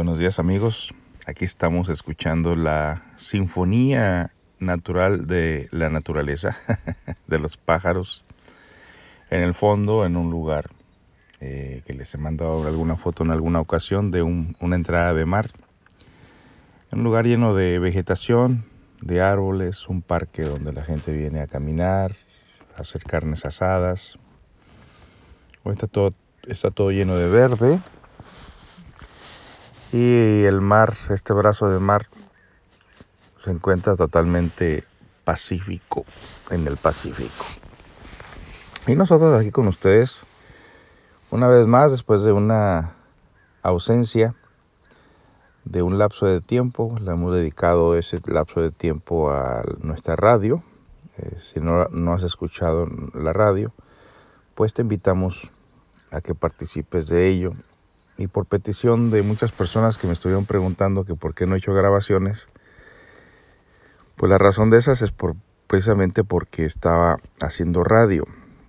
Buenos días amigos, aquí estamos escuchando la sinfonía natural de la naturaleza, de los pájaros, en el fondo, en un lugar eh, que les he mandado alguna foto en alguna ocasión de una entrada de mar, un lugar lleno de vegetación, de árboles, un parque donde la gente viene a caminar, a hacer carnes asadas. Está todo, está todo lleno de verde y el mar, este brazo de mar, se encuentra totalmente pacífico, en el Pacífico. Y nosotros aquí con ustedes, una vez más, después de una ausencia de un lapso de tiempo, le hemos dedicado ese lapso de tiempo a nuestra radio. Eh, si no, no has escuchado la radio, pues te invitamos a que participes de ello y por petición de muchas personas que me estuvieron preguntando que por qué no he hecho grabaciones, pues la razón de esas es por, precisamente porque estaba haciendo radio.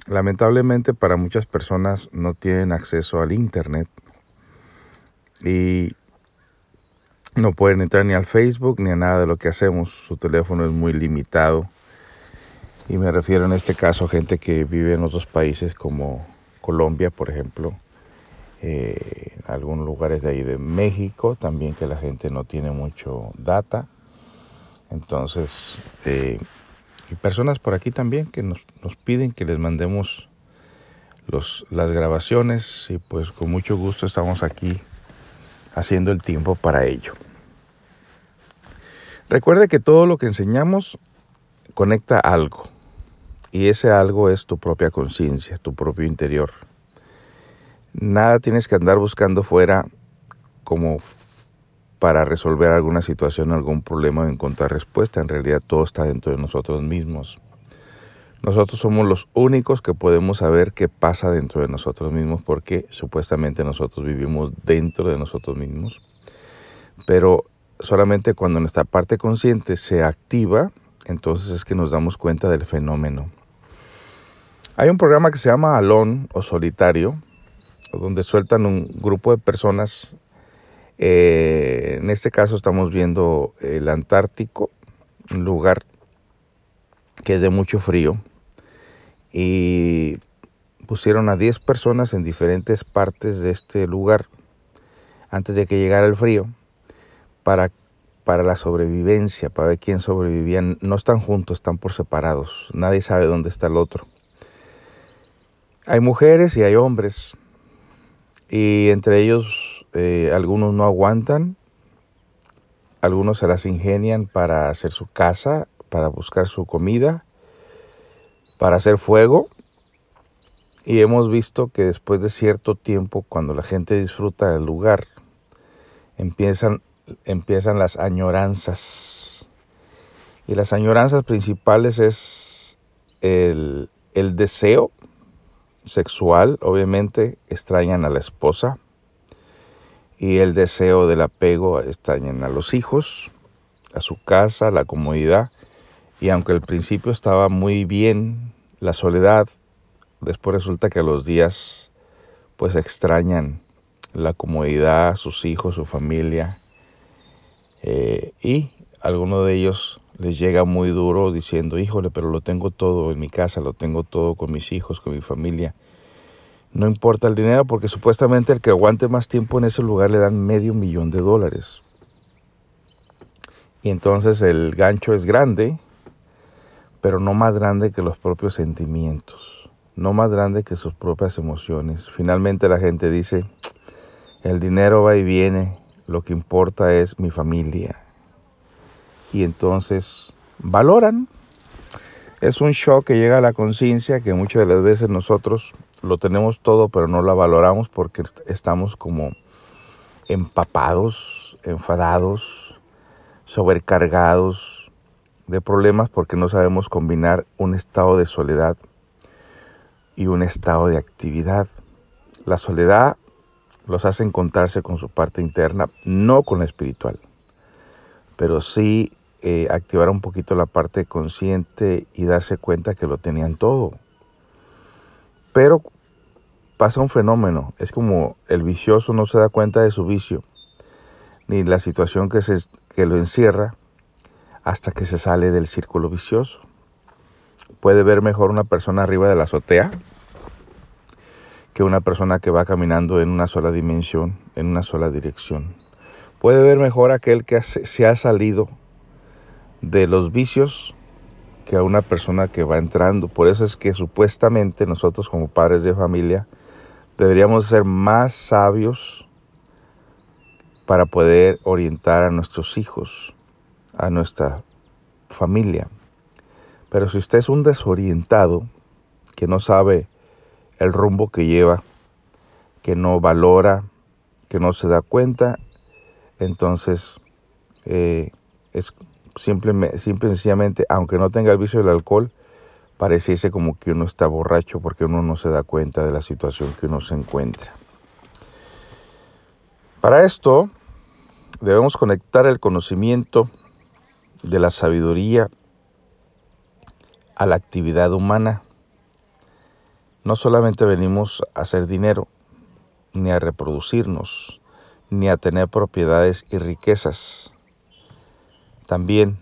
Lamentablemente para muchas personas no tienen acceso al internet y no pueden entrar ni al Facebook ni a nada de lo que hacemos. Su teléfono es muy limitado. Y me refiero en este caso a gente que vive en otros países como Colombia, por ejemplo, eh, algunos lugares de ahí de México también que la gente no tiene mucho data. Entonces, eh, y personas por aquí también que nos, nos piden que les mandemos los, las grabaciones y pues con mucho gusto estamos aquí haciendo el tiempo para ello. Recuerde que todo lo que enseñamos conecta algo y ese algo es tu propia conciencia, tu propio interior. Nada tienes que andar buscando fuera como para resolver alguna situación, algún problema o encontrar respuesta. En realidad todo está dentro de nosotros mismos. Nosotros somos los únicos que podemos saber qué pasa dentro de nosotros mismos porque supuestamente nosotros vivimos dentro de nosotros mismos. Pero solamente cuando nuestra parte consciente se activa, entonces es que nos damos cuenta del fenómeno. Hay un programa que se llama Alon o Solitario, donde sueltan un grupo de personas. Eh, en este caso estamos viendo el Antártico, un lugar que es de mucho frío, y pusieron a 10 personas en diferentes partes de este lugar antes de que llegara el frío para, para la sobrevivencia, para ver quién sobrevivía. No están juntos, están por separados, nadie sabe dónde está el otro. Hay mujeres y hay hombres y entre ellos eh, algunos no aguantan, algunos se las ingenian para hacer su casa, para buscar su comida, para hacer fuego. Y hemos visto que después de cierto tiempo, cuando la gente disfruta del lugar, empiezan, empiezan las añoranzas. Y las añoranzas principales es el, el deseo sexual, obviamente, extrañan a la esposa y el deseo del apego extrañan a los hijos, a su casa, la comodidad. Y aunque al principio estaba muy bien la soledad, después resulta que a los días pues extrañan la comodidad, sus hijos, su familia. Eh, y alguno de ellos les llega muy duro diciendo, híjole, pero lo tengo todo en mi casa, lo tengo todo con mis hijos, con mi familia. No importa el dinero porque supuestamente el que aguante más tiempo en ese lugar le dan medio millón de dólares. Y entonces el gancho es grande, pero no más grande que los propios sentimientos, no más grande que sus propias emociones. Finalmente la gente dice, el dinero va y viene, lo que importa es mi familia, y entonces valoran. Es un shock que llega a la conciencia que muchas de las veces nosotros lo tenemos todo pero no la valoramos porque estamos como empapados, enfadados, sobrecargados de problemas porque no sabemos combinar un estado de soledad y un estado de actividad. La soledad los hace encontrarse con su parte interna, no con la espiritual, pero sí eh, activar un poquito la parte consciente y darse cuenta que lo tenían todo. Pero pasa un fenómeno, es como el vicioso no se da cuenta de su vicio. ni la situación que, se, que lo encierra hasta que se sale del círculo vicioso. Puede ver mejor una persona arriba de la azotea que una persona que va caminando en una sola dimensión, en una sola dirección. Puede ver mejor aquel que se ha salido de los vicios que a una persona que va entrando. Por eso es que supuestamente nosotros como padres de familia deberíamos ser más sabios para poder orientar a nuestros hijos, a nuestra familia. Pero si usted es un desorientado, que no sabe el rumbo que lleva, que no valora, que no se da cuenta, entonces eh, es simple, y sencillamente, aunque no tenga el vicio del alcohol, pareciese como que uno está borracho porque uno no se da cuenta de la situación que uno se encuentra. Para esto debemos conectar el conocimiento de la sabiduría a la actividad humana no solamente venimos a hacer dinero, ni a reproducirnos, ni a tener propiedades y riquezas. También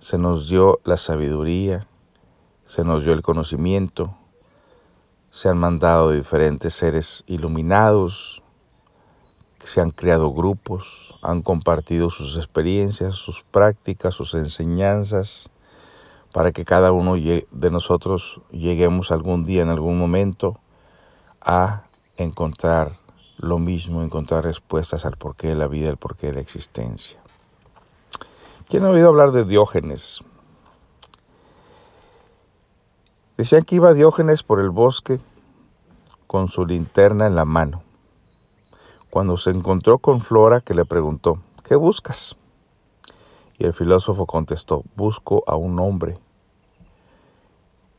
se nos dio la sabiduría, se nos dio el conocimiento, se han mandado diferentes seres iluminados, se han creado grupos, han compartido sus experiencias, sus prácticas, sus enseñanzas, para que cada uno de nosotros lleguemos algún día, en algún momento, a encontrar lo mismo, encontrar respuestas al porqué de la vida, al porqué de la existencia. ¿Quién ha oído hablar de Diógenes? Decían que iba Diógenes por el bosque con su linterna en la mano, cuando se encontró con Flora que le preguntó, ¿qué buscas? Y el filósofo contestó, busco a un hombre.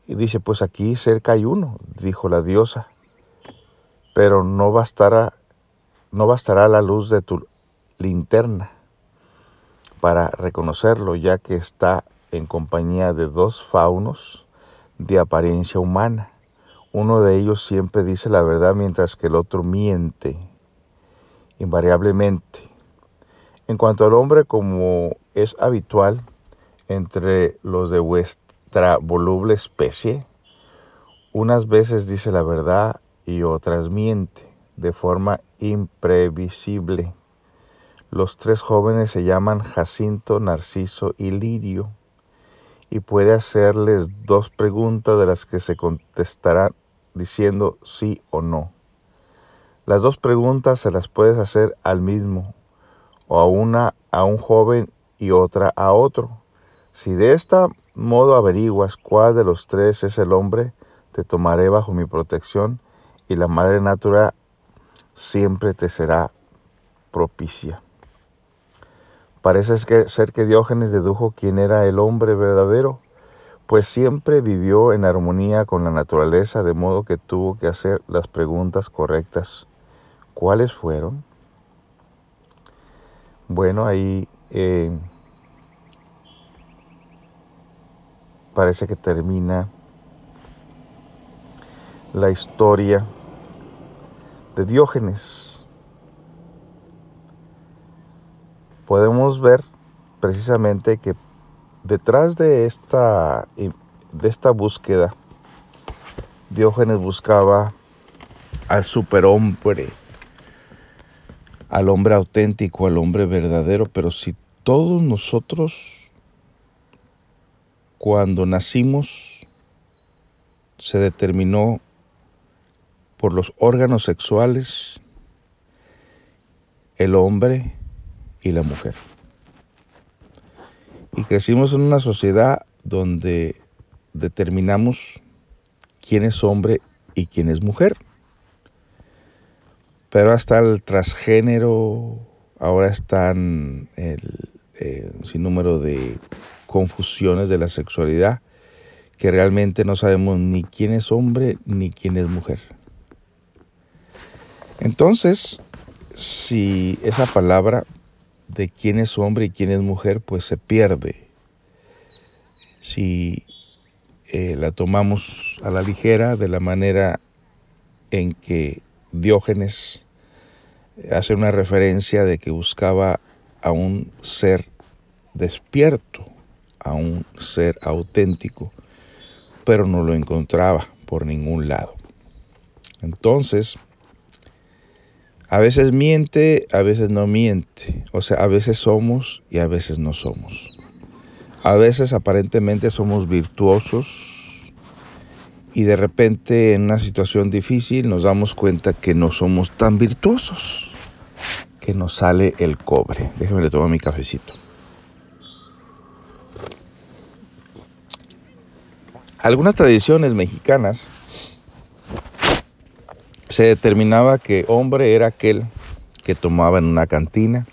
Y dice, pues aquí cerca hay uno, dijo la diosa, pero no bastará, no bastará la luz de tu linterna para reconocerlo, ya que está en compañía de dos faunos de apariencia humana. Uno de ellos siempre dice la verdad mientras que el otro miente, invariablemente. En cuanto al hombre, como es habitual entre los de vuestra voluble especie, unas veces dice la verdad y otras miente de forma imprevisible. Los tres jóvenes se llaman Jacinto, Narciso y Lirio y puede hacerles dos preguntas de las que se contestarán diciendo sí o no. Las dos preguntas se las puedes hacer al mismo o a una a un joven y otra a otro. Si de este modo averiguas cuál de los tres es el hombre, te tomaré bajo mi protección y la madre natura siempre te será propicia. Parece ser que Diógenes dedujo quién era el hombre verdadero, pues siempre vivió en armonía con la naturaleza, de modo que tuvo que hacer las preguntas correctas. ¿Cuáles fueron? Bueno, ahí eh, parece que termina la historia de Diógenes. Podemos ver precisamente que detrás de esta, de esta búsqueda, Diógenes buscaba al superhombre al hombre auténtico, al hombre verdadero, pero si todos nosotros cuando nacimos se determinó por los órganos sexuales el hombre y la mujer. Y crecimos en una sociedad donde determinamos quién es hombre y quién es mujer. Pero hasta el transgénero, ahora están el, sin número de confusiones de la sexualidad que realmente no sabemos ni quién es hombre ni quién es mujer. Entonces, si esa palabra de quién es hombre y quién es mujer, pues se pierde. Si eh, la tomamos a la ligera de la manera en que Diógenes hace una referencia de que buscaba a un ser despierto, a un ser auténtico, pero no lo encontraba por ningún lado. Entonces, a veces miente, a veces no miente. O sea, a veces somos y a veces no somos. A veces aparentemente somos virtuosos y de repente en una situación difícil nos damos cuenta que no somos tan virtuosos, que nos sale el cobre. Déjeme le tomar mi cafecito. Algunas tradiciones mexicanas se determinaba que hombre era aquel que tomaba en una cantina,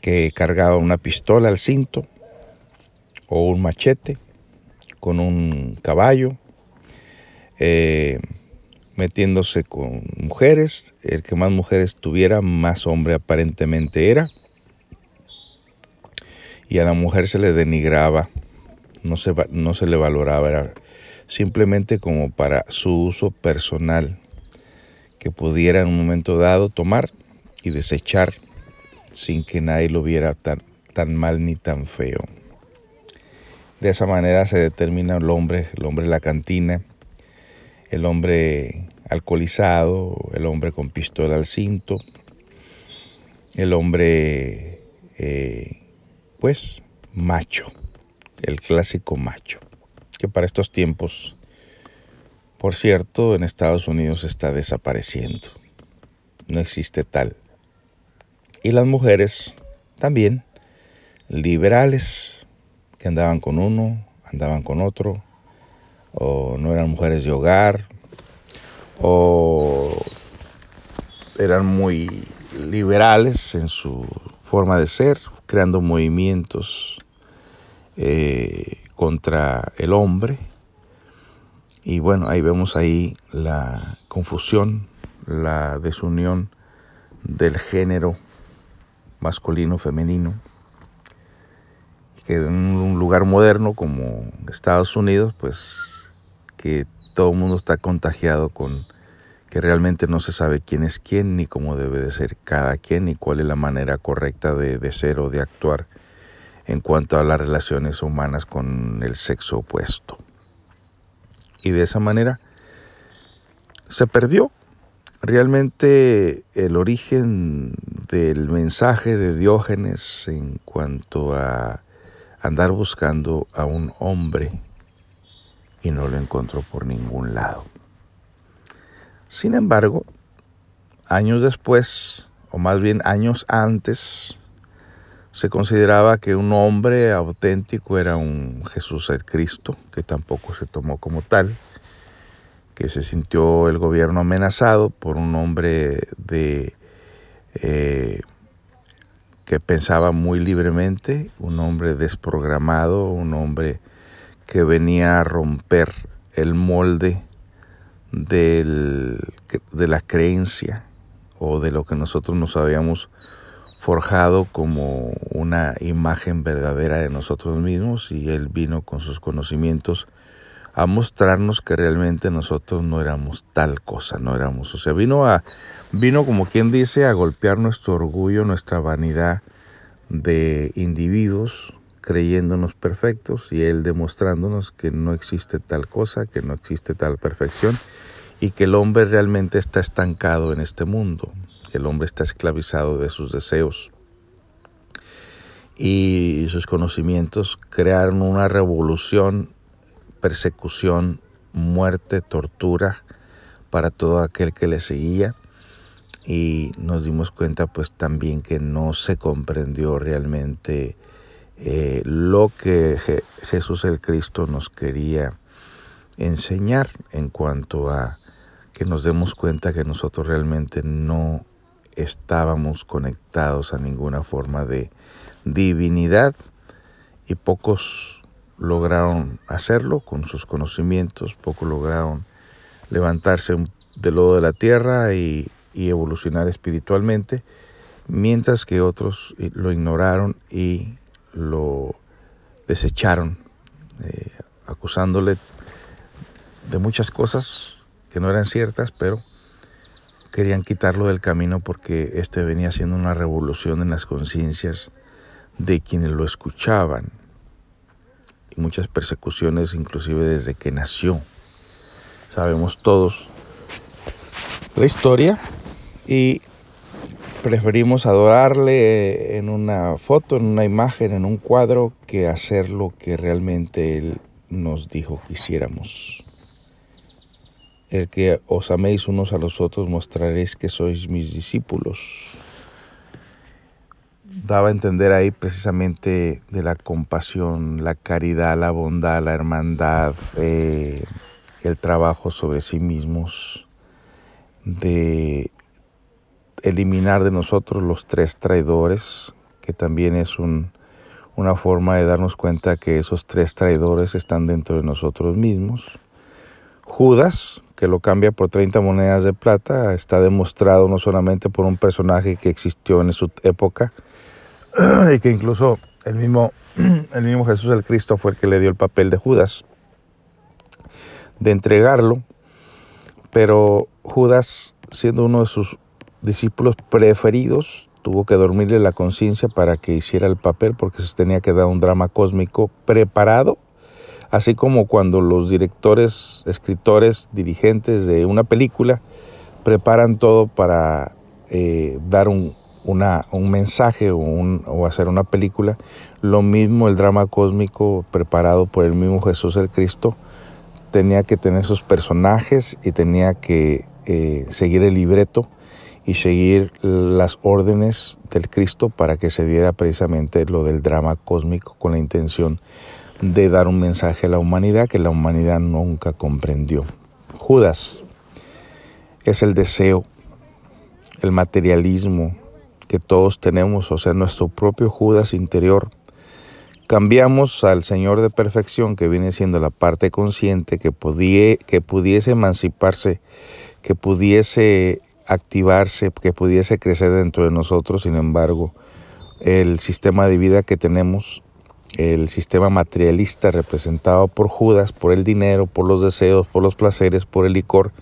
que cargaba una pistola al cinto o un machete con un caballo, eh, metiéndose con mujeres. El que más mujeres tuviera, más hombre aparentemente era. Y a la mujer se le denigraba, no se, le valoraba, simplemente como para su uso personal, que pudiera en un momento dado tomar y desechar sin que nadie lo viera tan, mal ni tan feo. De esa manera se determina el hombre, el hombre de la cantina, el hombre alcoholizado, el hombre con pistola al cinto, el hombre, eh, pues, macho, el clásico macho que para estos tiempos, por cierto, en Estados Unidos está desapareciendo. No existe tal. Y las mujeres también, liberales, que andaban con uno, andaban con otro, o no eran mujeres de hogar, o eran muy liberales en su forma de ser, creando movimientos eh, contra el hombre. Y bueno, ahí vemos ahí la confusión, la desunión del género masculino, femenino, que en un lugar moderno como Estados Unidos, pues que todo el mundo está contagiado con que realmente no se sabe quién es quién, ni cómo debe de ser cada quien, ni cuál es la manera correcta de, de ser o de actuar en cuanto a las relaciones humanas con el sexo opuesto. Y de esa manera se perdió realmente el origen del mensaje de Diógenes en cuanto a andar buscando a un hombre y no lo encontró por ningún lado. Sin embargo, años después, o más bien años antes, se consideraba que un hombre auténtico era un Jesús el Cristo, que tampoco se tomó como tal, que se sintió el gobierno amenazado por un hombre de eh, que pensaba muy libremente, un hombre desprogramado, un hombre que venía a romper el molde de la creencia o de lo que nosotros nos habíamos forjado como una imagen verdadera de nosotros mismos y Él vino con sus conocimientos a mostrarnos que realmente nosotros no éramos tal cosa, no éramos, o sea, vino a, vino como quien dice a golpear nuestro orgullo, nuestra vanidad de individuos creyéndonos perfectos y Él demostrándonos que no existe tal cosa, que no existe tal perfección y que el hombre realmente está estancado en este mundo el hombre está esclavizado de sus deseos. Y sus conocimientos crearon una revolución, persecución, muerte, tortura para todo aquel que le seguía. Y nos dimos cuenta pues también que no se comprendió realmente eh, lo que Jesús el Cristo nos quería enseñar en cuanto a que nos demos cuenta que nosotros realmente no estábamos conectados a ninguna forma de divinidad y pocos lograron hacerlo con sus conocimientos, pocos lograron levantarse del lodo de la tierra y, evolucionar espiritualmente, mientras que otros lo ignoraron y lo desecharon, eh, acusándole de muchas cosas que no eran ciertas, pero querían quitarlo del camino porque este venía haciendo una revolución en las conciencias de quienes lo escuchaban y muchas persecuciones inclusive desde que nació. Sabemos todos la historia y preferimos adorarle en una foto, en una imagen, en un cuadro, que hacer lo que realmente Él nos dijo que hiciéramos. El que os améis unos a los otros mostraréis que sois mis discípulos. Daba a entender ahí precisamente de la compasión, la caridad, la bondad, la hermandad, eh, el trabajo sobre sí mismos, de eliminar de nosotros los tres traidores, que también es una forma de darnos cuenta que esos tres traidores están dentro de nosotros mismos. Judas, que lo cambia por 30 monedas de plata, está demostrado no solamente por un personaje que existió en su época y que incluso el mismo, el mismo Jesús el Cristo fue el que le dio el papel de Judas, de entregarlo, pero Judas, siendo uno de sus discípulos preferidos, tuvo que dormirle la conciencia para que hiciera el papel porque se tenía que dar un drama cósmico preparado, así como cuando los directores, escritores, dirigentes de una película preparan todo para eh, dar un, mensaje o, o, hacer una película, lo mismo el drama cósmico preparado por el mismo Jesús el Cristo tenía que tener sus personajes y tenía que eh, seguir el libreto y seguir las órdenes del Cristo para que se diera precisamente lo del drama cósmico con la intención de dar un mensaje a la humanidad que la humanidad nunca comprendió. Judas es el deseo, el materialismo que todos tenemos, o sea, nuestro propio Judas interior. Cambiamos al Señor de perfección, que viene siendo la parte consciente, que, que pudiese emanciparse, que pudiese activarse, que pudiese crecer dentro de nosotros. Sin embargo, el sistema de vida que tenemos, el sistema materialista representado por Judas, por el dinero, por los deseos, por los placeres, por el licor,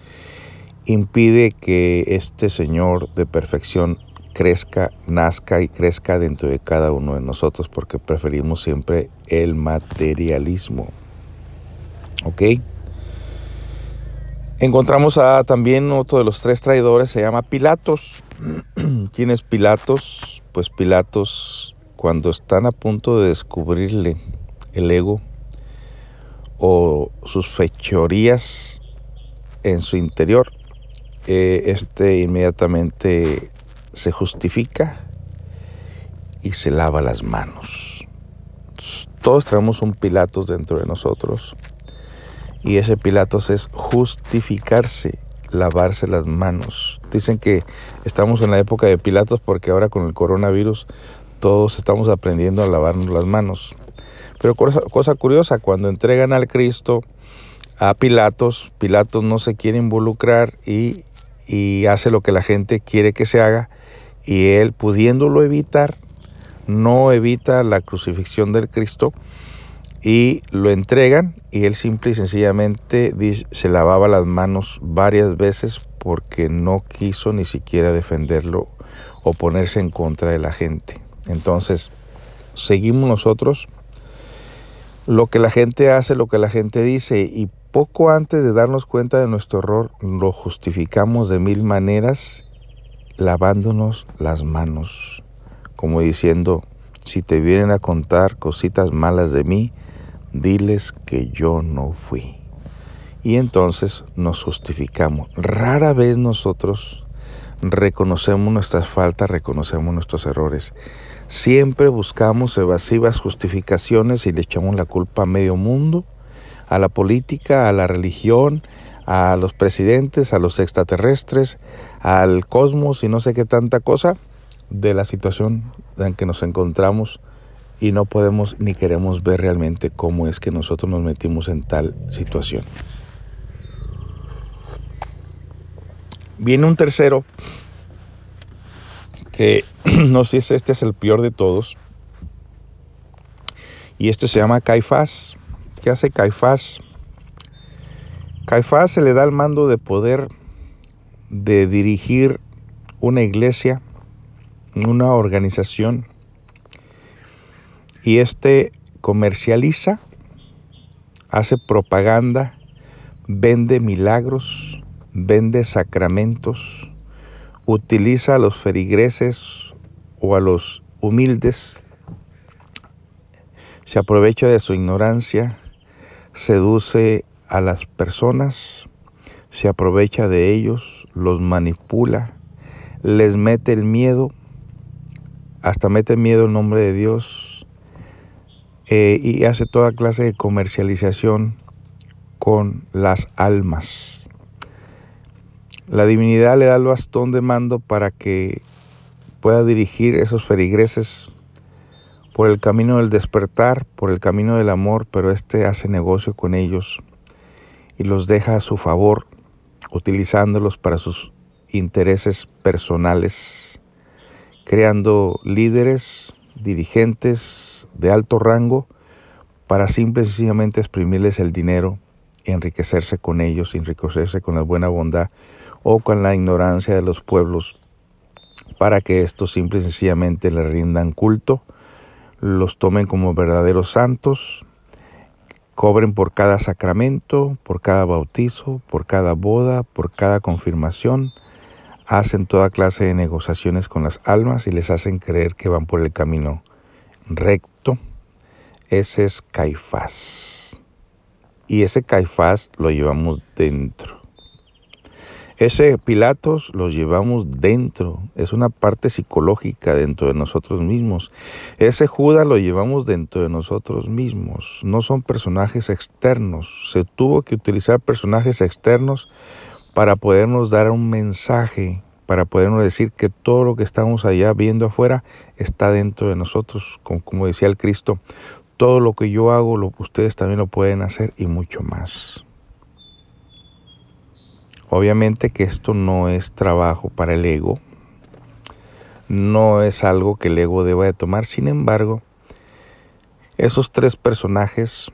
impide que este Señor de perfección crezca, nazca y crezca dentro de cada uno de nosotros porque preferimos siempre el materialismo. ¿Ok? Encontramos a también otro de los tres traidores, se llama Pilatos. ¿Quién es Pilatos? Pues Pilatos, cuando están a punto de descubrirle el ego o sus fechorías en su interior, eh, este inmediatamente se justifica y se lava las manos. Todos traemos un Pilatos dentro de nosotros y ese Pilatos es justificarse, lavarse las manos. Dicen que estamos en la época de Pilatos porque ahora con el coronavirus todos estamos aprendiendo a lavarnos las manos. Pero cosa, curiosa, cuando entregan al Cristo a Pilatos, Pilatos no se quiere involucrar y, y hace lo que la gente quiere que se haga y él pudiéndolo evitar, no evita la crucifixión del Cristo y lo entregan y él simple y sencillamente se lavaba las manos varias veces porque no quiso ni siquiera defenderlo o ponerse en contra de la gente. Entonces, seguimos nosotros lo que la gente hace, lo que la gente dice y poco antes de darnos cuenta de nuestro error lo justificamos de mil maneras lavándonos las manos, como diciendo, si te vienen a contar cositas malas de mí, diles que yo no fui. Y entonces nos justificamos. Rara vez nosotros reconocemos nuestras faltas, reconocemos nuestros errores. Siempre buscamos evasivas justificaciones y le echamos la culpa a medio mundo, a la política, a la religión, a los presidentes, a los extraterrestres, al cosmos y no sé qué tanta cosa de la situación en que nos encontramos y no podemos ni queremos ver realmente cómo es que nosotros nos metimos en tal situación. Viene un tercero que no sé si este es el peor de todos y este se llama Caifás. ¿Qué hace Caifás? Caifás se le da el mando de poder de dirigir una iglesia, una organización, y este comercializa, hace propaganda, vende milagros, vende sacramentos, utiliza a los ferigreses o a los humildes, se aprovecha de su ignorancia, seduce a las personas, se aprovecha de ellos, los manipula, les mete el miedo, hasta mete miedo en nombre de Dios eh, y hace toda clase de comercialización con las almas. La divinidad le da el bastón de mando para que pueda dirigir esos ferigreses por el camino del despertar, por el camino del amor, pero éste hace negocio con ellos y los deja a su favor, utilizándolos para sus intereses personales, creando líderes, dirigentes de alto rango para simple y sencillamente exprimirles el dinero y enriquecerse con ellos, enriquecerse con la buena bondad o con la ignorancia de los pueblos para que estos simple y sencillamente le rindan culto, los tomen como verdaderos santos, cobren por cada sacramento, por cada bautizo, por cada boda, por cada confirmación, hacen toda clase de negociaciones con las almas y les hacen creer que van por el camino recto. Ese es Caifás. Y ese Caifás lo llevamos dentro. Ese Pilatos lo llevamos dentro, es una parte psicológica dentro de nosotros mismos. Ese Judas lo llevamos dentro de nosotros mismos, no son personajes externos. Se tuvo que utilizar personajes externos para podernos dar un mensaje, para podernos decir que todo lo que estamos allá viendo afuera está dentro de nosotros. Como, como decía el Cristo, todo lo que yo hago, lo, ustedes también lo pueden hacer y mucho más. Obviamente que esto no es trabajo para el ego, no es algo que el ego deba de tomar, sin embargo, esos tres personajes,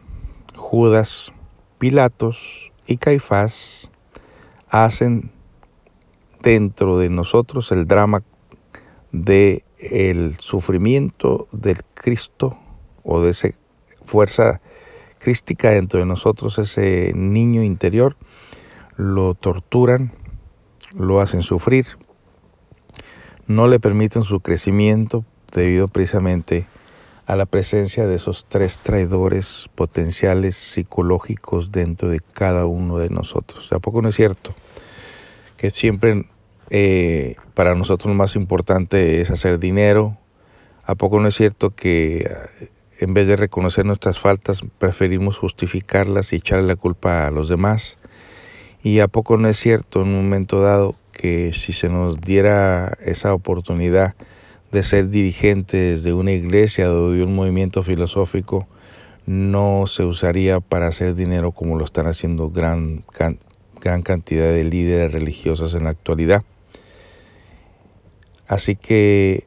Judas, Pilatos y Caifás, hacen dentro de nosotros el drama de el sufrimiento del Cristo o de esa fuerza crística dentro de nosotros, ese niño interior lo torturan, lo hacen sufrir, no le permiten su crecimiento debido precisamente a la presencia de esos tres traidores potenciales psicológicos dentro de cada uno de nosotros. ¿A poco no es cierto? Que siempre eh, para nosotros lo más importante es hacer dinero. ¿A poco no es cierto que eh, en vez de reconocer nuestras faltas preferimos justificarlas y echarle la culpa a los demás? ¿Y a poco no es cierto en un momento dado que si se nos diera esa oportunidad de ser dirigentes de una iglesia o de un movimiento filosófico, no se usaría para hacer dinero como lo están haciendo gran, gran cantidad de líderes religiosos en la actualidad? Así que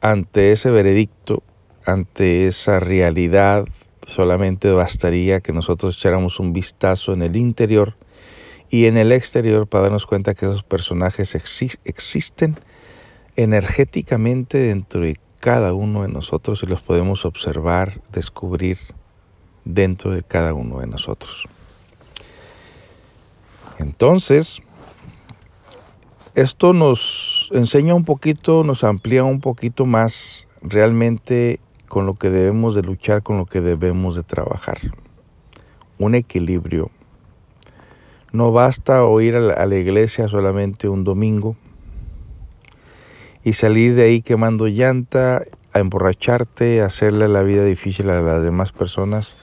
ante ese veredicto, ante esa realidad Solamente bastaría que nosotros echáramos un vistazo en el interior y en el exterior para darnos cuenta que esos personajes existen energéticamente dentro de cada uno de nosotros y los podemos observar, descubrir dentro de cada uno de nosotros. Entonces, esto nos enseña un poquito, nos amplía un poquito más realmente con lo que debemos de luchar, con lo que debemos de trabajar. Un equilibrio. No basta oír a la, iglesia solamente un domingo y salir de ahí quemando llanta, a emborracharte, a hacerle la vida difícil a las demás personas,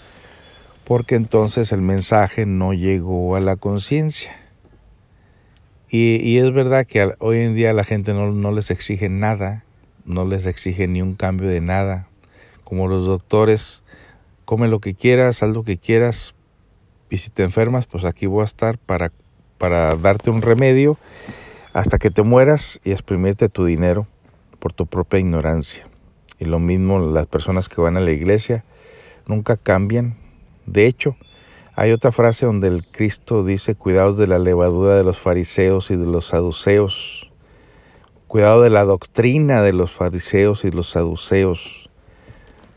porque entonces el mensaje no llegó a la conciencia. Y, es verdad que hoy en día la gente no les exige nada, no les exige ni un cambio de nada, como los doctores, come lo que quieras, haz lo que quieras, y si te enfermas, pues aquí voy a estar para, para darte un remedio hasta que te mueras y exprimirte tu dinero por tu propia ignorancia. Y lo mismo las personas que van a la iglesia nunca cambian. De hecho, Hay otra frase donde el Cristo dice, cuidados de la levadura de los fariseos y de los saduceos. Cuidado de la doctrina de los fariseos y los saduceos.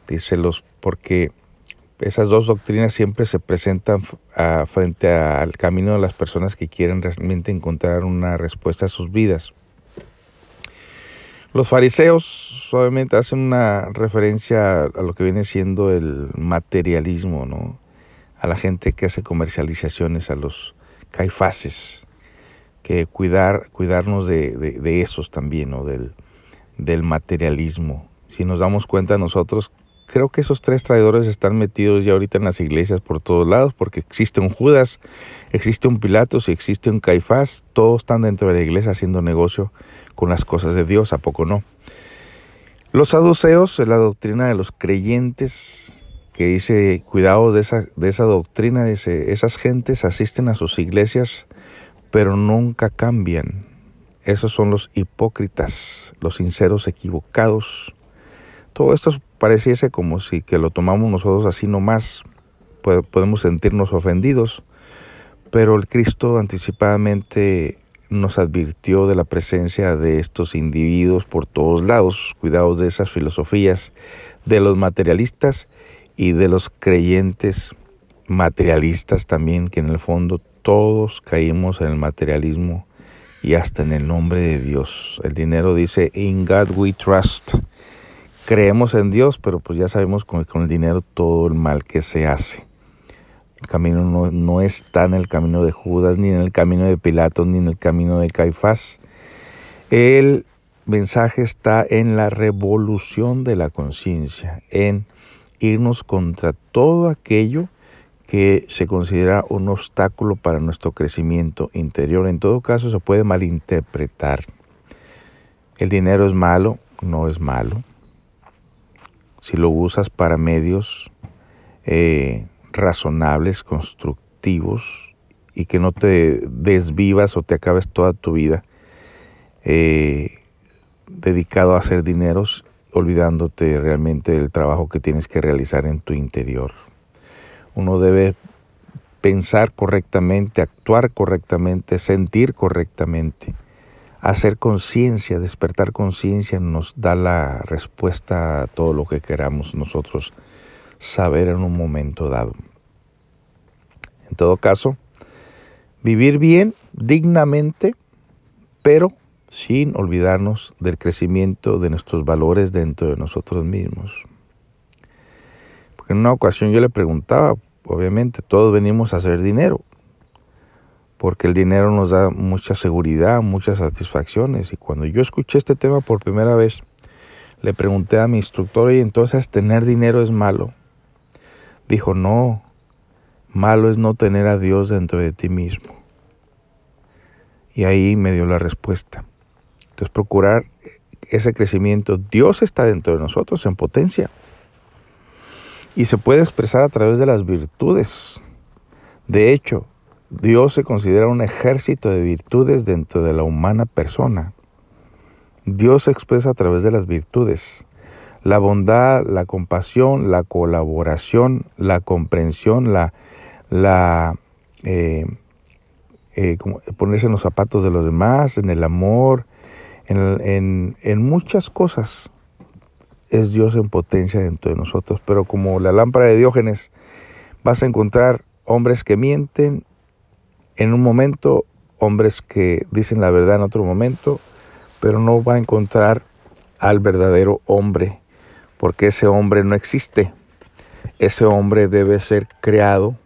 Dícelos porque esas dos doctrinas siempre se presentan frente al camino de las personas que quieren realmente encontrar una respuesta a sus vidas. Los fariseos suavemente hacen una referencia a lo que viene siendo el materialismo, ¿no? A la gente que hace comercializaciones, a los caifaces, que cuidar, cuidarnos de, esos también, ¿no? Del materialismo. Si nos damos cuenta nosotros, creo que esos tres traidores están metidos ya ahorita en las iglesias por todos lados, porque existe un Judas, existe un Pilatos y existe un Caifás, todos están dentro de la iglesia haciendo negocio con las cosas de Dios, ¿a poco no? Los saduceos, la doctrina de los creyentes, que dice, cuidado de esa, de esa doctrina, dice, esas gentes asisten a sus iglesias, pero nunca cambian. Esos son los hipócritas, los sinceros equivocados. Todo esto pareciese como si que lo tomamos nosotros así nomás, podemos sentirnos ofendidos, pero el Cristo anticipadamente nos advirtió de la presencia de estos individuos por todos lados, cuidados de esas filosofías de los materialistas y de los creyentes materialistas también, que en el fondo todos caímos en el materialismo y hasta en el nombre de Dios. El dinero dice, in God we trust. Creemos en Dios, pero pues ya sabemos con, el dinero todo el mal que se hace. El camino no, está en el camino de Judas, ni en el camino de Pilatos, ni en el camino de Caifás. El mensaje está en la revolución de la conciencia, en irnos contra todo aquello que se considera un obstáculo para nuestro crecimiento interior. En todo caso, se puede malinterpretar. El dinero es malo, no es malo. Si lo usas para medios eh, razonables, constructivos y que no te desvivas o te acabes toda tu vida eh, dedicado a hacer dineros, olvidándote realmente del trabajo que tienes que realizar en tu interior. Uno debe pensar correctamente, actuar correctamente, sentir correctamente. Hacer conciencia, despertar conciencia nos da la respuesta a todo lo que queramos nosotros saber en un momento dado. En todo caso, vivir bien, dignamente, pero sin olvidarnos del crecimiento de nuestros valores dentro de nosotros mismos. Porque en una ocasión yo le preguntaba, obviamente todos venimos a hacer dinero, porque el dinero nos da mucha seguridad, muchas satisfacciones. Y cuando yo escuché este tema por primera vez, le pregunté a mi instructor, y entonces tener dinero es malo. Dijo, no, malo es no tener a Dios dentro de ti mismo. Y ahí me dio la respuesta. Entonces procurar ese crecimiento. Dios está dentro de nosotros en potencia. Y se puede expresar a través de las virtudes. De hecho, Dios se considera un ejército de virtudes dentro de la humana persona. Dios se expresa a través de las virtudes la bondad, la compasión, la colaboración, la comprensión, la, eh, eh, ponerse en los zapatos de los demás, en el amor, en, muchas cosas es Dios en potencia dentro de nosotros. Pero como la lámpara de Diógenes, vas a encontrar hombres que mienten en un momento, hombres que dicen la verdad en otro momento, pero no va a encontrar al verdadero hombre porque ese hombre no existe. Ese hombre debe ser creado,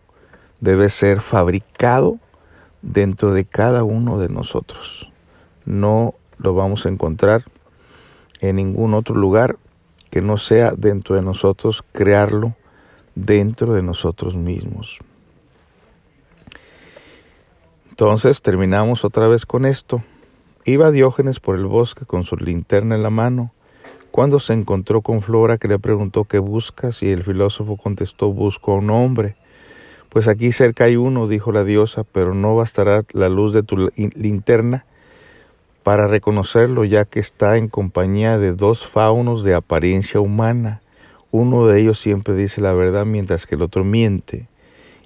debe ser fabricado dentro de cada uno de nosotros. No lo vamos a encontrar en ningún otro lugar que no sea dentro de nosotros, crearlo dentro de nosotros mismos. Entonces terminamos otra vez con esto. Iba Diógenes por el bosque con su linterna en la mano cuando se encontró con Flora que le preguntó qué buscas y el filósofo contestó busco a un hombre. Pues aquí cerca hay uno, dijo la diosa, pero no bastará la luz de tu linterna para reconocerlo ya que está en compañía de dos faunos de apariencia humana. Uno de ellos siempre dice la verdad mientras que el otro miente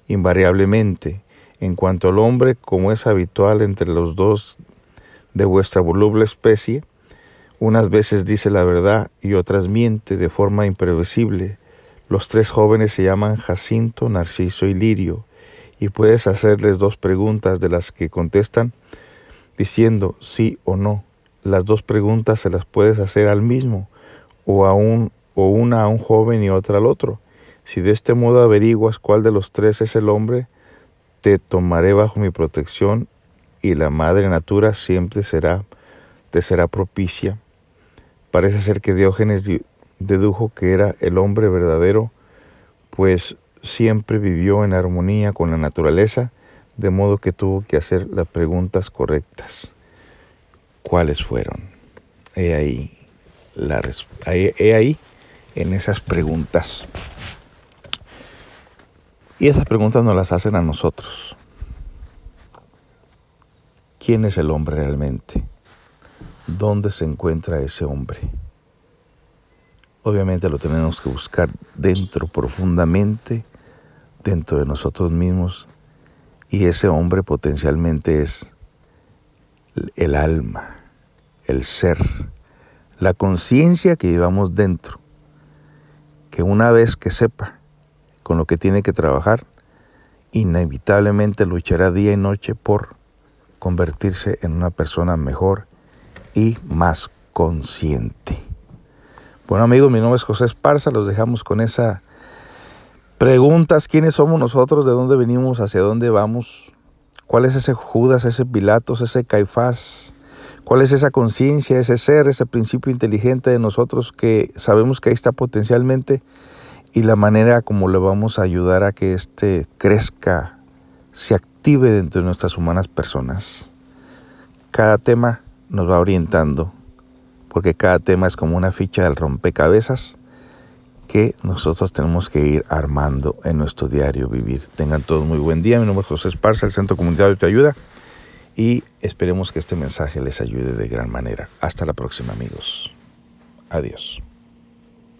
invariablemente, en cuanto al hombre, como es habitual entre los dos de vuestra voluble especie, unas veces dice la verdad y otras miente de forma imprevisible. Los tres jóvenes se llaman Jacinto, Narciso y Lirio, y puedes hacerles dos preguntas de las que contestan diciendo sí o no. Las dos preguntas se las puedes hacer al mismo o, a un, o una a un joven y otra al otro. Si de este modo averiguas cuál de los tres es el hombre, te tomaré bajo mi protección y la madre natura siempre será, te será propicia. Parece ser que Diógenes dedujo que era el hombre verdadero, pues siempre vivió en armonía con la naturaleza, de modo que tuvo que hacer las preguntas correctas. ¿Cuáles fueron? He ahí, la, he ahí en esas preguntas. Y esas preguntas nos las hacen a nosotros. ¿Quién es el hombre realmente? ¿Dónde se encuentra ese hombre? Obviamente lo tenemos que buscar dentro, profundamente, dentro de nosotros mismos. Y ese hombre potencialmente es el alma, el ser, la conciencia que llevamos dentro, que una vez que sepa con lo que tiene que trabajar, inevitablemente luchará día y noche por convertirse en una persona mejor y más consciente. Bueno amigos, mi nombre es José Esparza, los dejamos con esa preguntas, ¿quiénes somos nosotros? ¿De dónde venimos? ¿Hacia dónde vamos? ¿Cuál es ese Judas, ese Pilatos, ese Caifás? ¿Cuál es esa conciencia, ese ser, ese principio inteligente de nosotros que sabemos que ahí está potencialmente y la manera como le vamos a ayudar a que éste crezca, se active dentro de nuestras humanas personas. Cada tema nos va orientando, porque cada tema es como una ficha del rompecabezas que nosotros tenemos que ir armando en nuestro diario vivir. Tengan todos muy buen día. Mi nombre es José Esparza, el Centro Comunitario Te Ayuda, y esperemos que este mensaje les ayude de gran manera. Hasta la próxima, amigos. Adiós.